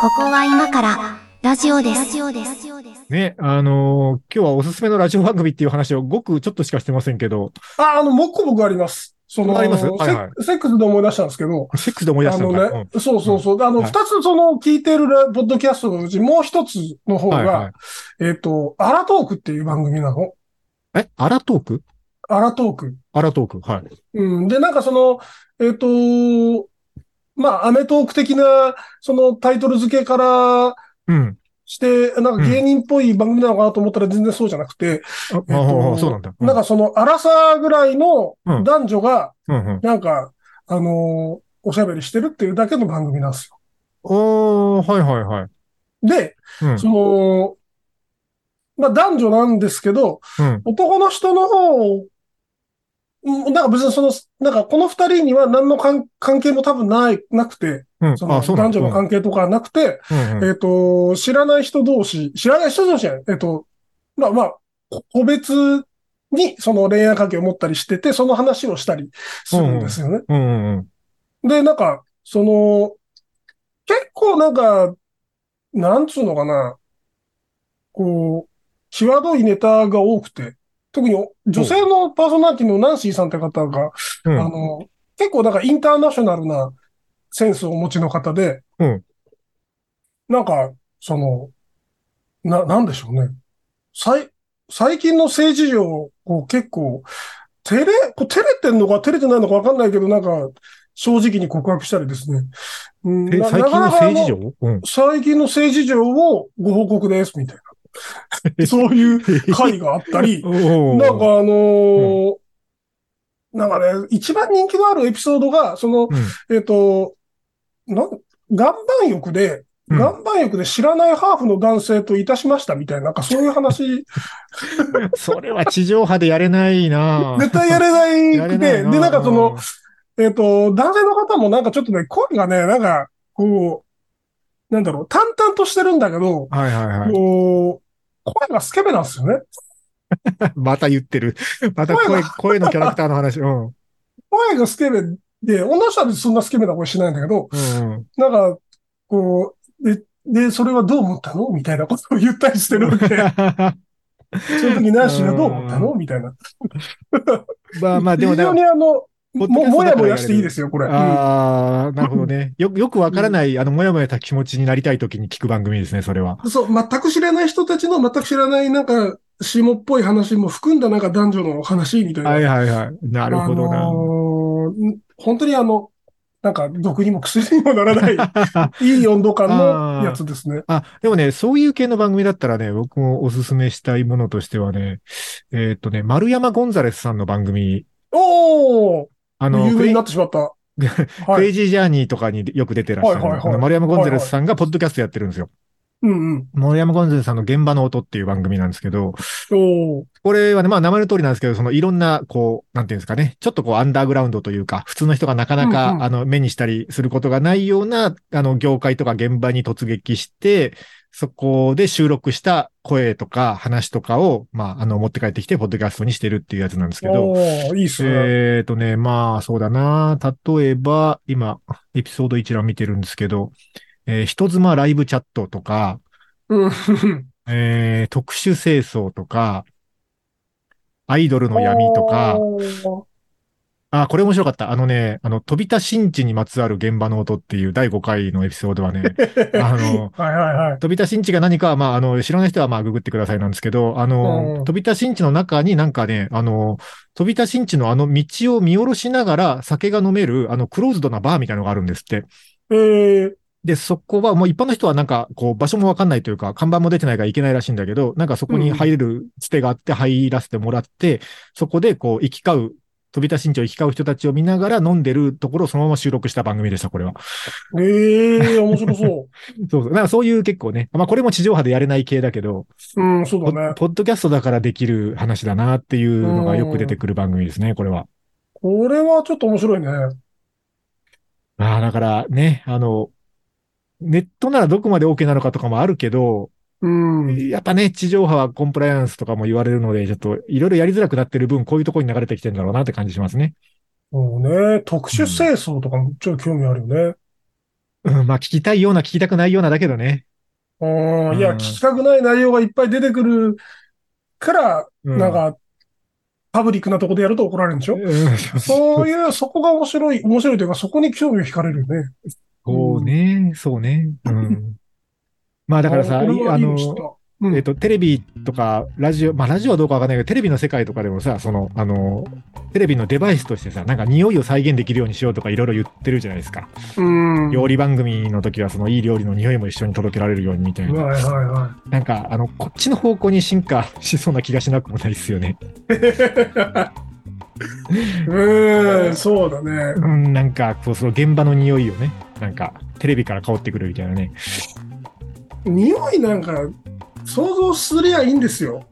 ここは今からラジオです。ラジオです。ね、あのー今日はおすすめのラジオ番組っていう話をごくちょっとしかしてませんけど、あ、あの、もう一個僕あります。その、あります？はいはいセセックスで思い出したんですけど、セックスで思い出しあのたのか。ね、そうそうそう。あの、はい二つその聞いてるラポッドキャストのうち、もう一つの方うんはいはが、えっと、アラトークっていう番組なの。い。え？アラトーク？アラトーク。アラトーク。はい。うん。で、なんかその、えっ、と、まあ、アメトーク的な、そのタイトル付けからうん。して、なんか芸人っぽい番組なのかなと思ったら全然そうじゃなくて、あ、えっとああそうなんだ。なんかその、アラサーぐらいのうん男女が、うんうん。なんか、あのーおしゃべりしてるっていうだけの番組なんですよ。おー、はいはいはい。で、うんその、まあ男女なんですけど、うん。男の人の方、うんなんか別にその、なんかこの二人には何の関関係も多分ない、なくて、うん。その。男女の関係とかはなくて、うんうんえっと、知らない人同士、知らない人同士じゃない、えっと、まあまあ、こ個別にその恋愛関係を持ったりしてて、その話をしたりするんですよね。うんうんうん。で、なんか、その、結構なんか、なんつうのかな、こう、際どいネタが多くて、特に女性のパーソナリティのナンシーさんって方が、うんあの、結構なんかインターナショナルなセンスをお持ちの方で、うんなんか、その、な、なんでしょうね。最、最近の政治上、こう結構、照れ、こう照れてんのか照れてないのかわかんないけど、なんか、正直に告白したりですね。最近の政治上うん。最近の政治上をご報告です、みたいな。そういう会があったり、なんかあのーなんかね、一番人気のあるエピソードが、その、うん。えっ、と、なん、岩盤浴で、うん。岩盤浴で知らないハーフの男性といたしましたみたいな、なんかそういう話、それは地上波でやれないな。絶対やれないやれくて、ないな。で、なんかその、えっ、と、男性の方もなんかちょっとね、声がね、なんか、こう、なんだろう、淡々としてるんだけど、はいはいはい。こう、声がスケベなんですよね。また言ってる。また声、声のキャラクターの話。うん。うん声がスケベで、女の人はそんなスケベな声しないんだけど、うん。なんか、こう、で、で、それはどう思ったの？みたいなことを言ったりしてるわけ。その時ナンシーがどう思ったの？みたいな。まあまあ、でも非だ常にあの、も、もやもやしていいですよ、これ。うんああ、なるほどね。よ、よくわからない、あの、もやもやした気持ちになりたいときに聞く番組ですね、それは。そう、全く知らない人たちの全く知らない、なんか、下っぽい話も含んだなんか男女の話みたいな。はいはいはい。なるほどな。あのーん本当にあの、なんか毒にも薬にもならない、いい温度感のやつですね。あ、でもね、そういう系の番組だったらね、僕もおすすめしたいものとしてはね、えーっとね、丸山ゴンザレスさんの番組、おーあの、クレイ有名になってしまった。クはい。レイジージャーニーとかによく出てらっしゃる、あの丸山ゴンザレスさんがポッドキャストやってるんですよ。うんうん。丸山ゴンザレスさんの現場の音っていう番組なんですけど、これはね、まあ名前の通りなんですけど、そのいろんな、こう、なんていうんですかね、ちょっとこうアンダーグラウンドというか、普通の人がなかなか、うんうんあの、目にしたりすることがないような、あの、業界とか現場に突撃して、そこで収録した声とか話とかを、まあ、あの、持って帰ってきて、ポッドキャストにしてるっていうやつなんですけど、おーいいっすね。えっとね、まあ、そうだな。例えば、今、エピソード一覧見てるんですけど、えー人妻ライブチャットとか、うん。えー特殊清掃とか、アイドルの闇とか、あ、これ面白かった。あのね、あの、飛び田新地にまつわる現場の音っていう第5回のエピソードはね、あの、はいはいはい。飛び田新地が何かは、まあ、あの、知らない人は、まあ、ググってくださいなんですけど、あうの、ん飛び田新地の中になんかね、あの、飛び田新地のあの道を見下ろしながら酒が飲める、あの、クローズドなバーみたいなのがあるんですって。えー、で、そこは、もう一般の人はなんか、こう、場所もわかんないというか、看板も出てないから行けないらしいんだけど、なんかそこに入れるつてがあって入らせてもらって、そこでこう、行き交う、飛び田新地を行き交う人たちを見ながら飲んでるところをそのまま収録した番組でした、これは。えー、面白そ そうそう。なんかそういう結構ね、まあこれも地上波でやれない系だけど、う。うん、そうポだね。ポッドキャストだからできる話だなっていうのがよく出てくる番組ですね、これは。これはちょっと面白いね。ああ、だからね、あの、ネットならどこまで OK なのかとかもあるけど、うん。やっぱね、地上波はコンプライアンスとかも言われるので、ちょっといろいろやりづらくなってる分、こういうところに流れてきてるんだろうなって感じしますね。そうね。特殊清掃とかもちょっと興味あるよね。うん、まあ聞きたいような聞きたくないようなだけどね。うん。いや、うん聞きたくない内容がいっぱい出てくるから、うんなんか、パブリックなとこでやると怒られるんでしょ？うんそういう、そこが面白い、面白いというか、そこに興味を惹かれるよね。そうね、そうね。うん。まあだからさ、あのうんえっと、テレビとか、ラジオ、まあラジオはどうかわかんないけど、テレビの世界とかでもさ、その、あの、テレビのデバイスとしてさ、なんか匂いを再現できるようにしようとかいろいろ言ってるじゃないですか。うん。料理番組の時は、そのいい料理の匂いも一緒に届けられるようにみたいな。はいはいはなんか、あの、こっちの方向に進化しそうな気がしなくもないですよね。い。うん、そうだね。うん、なんか、こう、その現場の匂いをね、なんか、テレビから香ってくるみたいなね。匂いなんか、想像すりゃいいんですよ。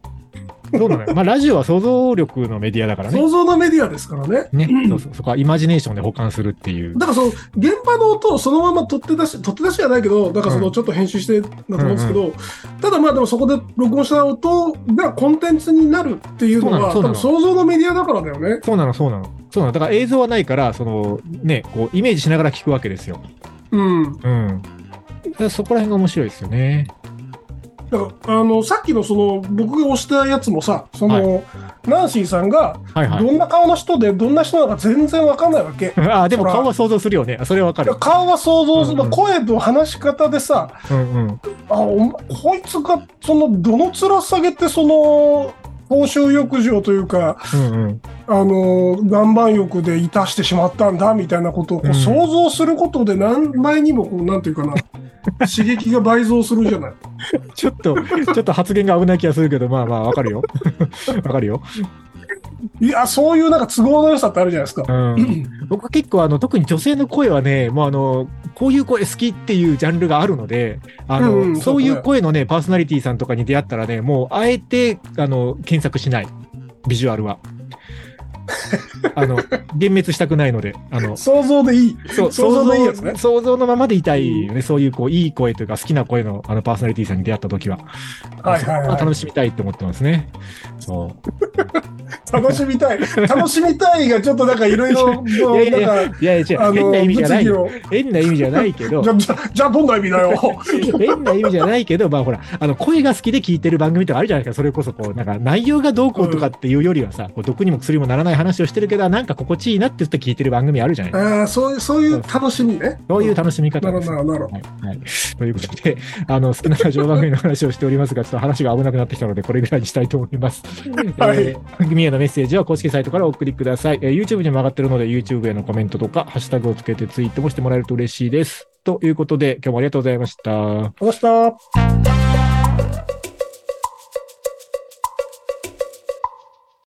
そうなのよ。まあ、ラジオは想像力のメディアだからね。想像のメディアですからね。ね、そうそう、そこはイマジネーションで保管するっていう。だからその、現場の音をそのまま取って出し、取って出しじゃないけど、だからそうの、んちょっと編集してだと思うんですけど、ただまあでもそこで録音した音がコンテンツになるっていうのは、そうなの多分想像のメディアだからだよね。そうなの、そうなの。そうなの。だから映像はないから、その、ね、こう、イメージしながら聞くわけですよ。うん。うん。そこら辺が面白いですよね。だから、あの、さっきのその、僕が押したやつもさ、その、ナンシーさんが、はいはい。どんな顔の人で、どんな人なのか全然わかんないわけ。あ あ、でも顔は想像するよね。それはわかる。顔は想像する、うんうん声と話し方でさ、うんうん。あ、おこいつが、その、どの面下げて、その、公衆浴場というか、うんうん。あの、岩盤浴でいたしてしまったんだ、みたいなことをこううん想像することで、何倍にも、こう、なんていうかな、刺激が倍増するじゃない。ちょっと、ちょっと発言が危ない気がするけど、まあまあ、わかるよ。わかるよ。いや、そういうなんか都合の良さってあるじゃないですか。うん。僕は結構、あの、特に女性の声はね、もうあの、こういう声好きっていうジャンルがあるので、あの、うんうんそういそう声のね、パーソナリティさんとかに出会ったらね、もう、あえて、あの、検索しない。ビジュアルは。あの、幻滅したくないので、あの、想像でいい。そう想像のいいやつね想像のままでいたいよね。そういう、こう、いい声というか、好きな声の、あの、パーソナリティさんに出会った時は。はいはいはい楽しみたいって思ってますね。そう。楽しみたい。楽しみたいがちょっとなんかいろいろ、い やいやいやいや、違う。変な意味じゃない変な意味じゃないけどじ、ゃ、じゃ、じゃあどんな意味だよ。変な意味じゃないけど、まあほら、あの、声が好きで聞いてる番組とかあるじゃないですか。それこそ、こう、なんか内容がどうこうとかっていうよりはさ、こう毒にも薬にもならない話をしてるけど、なんか心地いいなって言って聞いてる番組あるじゃないですか。ああ、そういう、そういう楽しみね。そういう楽しみ方なるほど。なるほど。はい。はい。ということで、あの、好きなラジオ番組の話をしておりますが、ちょっと話が危なくなってきたので、これぐらいにしたいと思います。はいえー番組へのメッセージは公式サイトからお送りください。えー YouTube にも上がってるので、YouTube へのコメントとか、ハッシュタグをつけてツイートもしてもらえると嬉しいです。ということで、今日もありがとうございました。どうした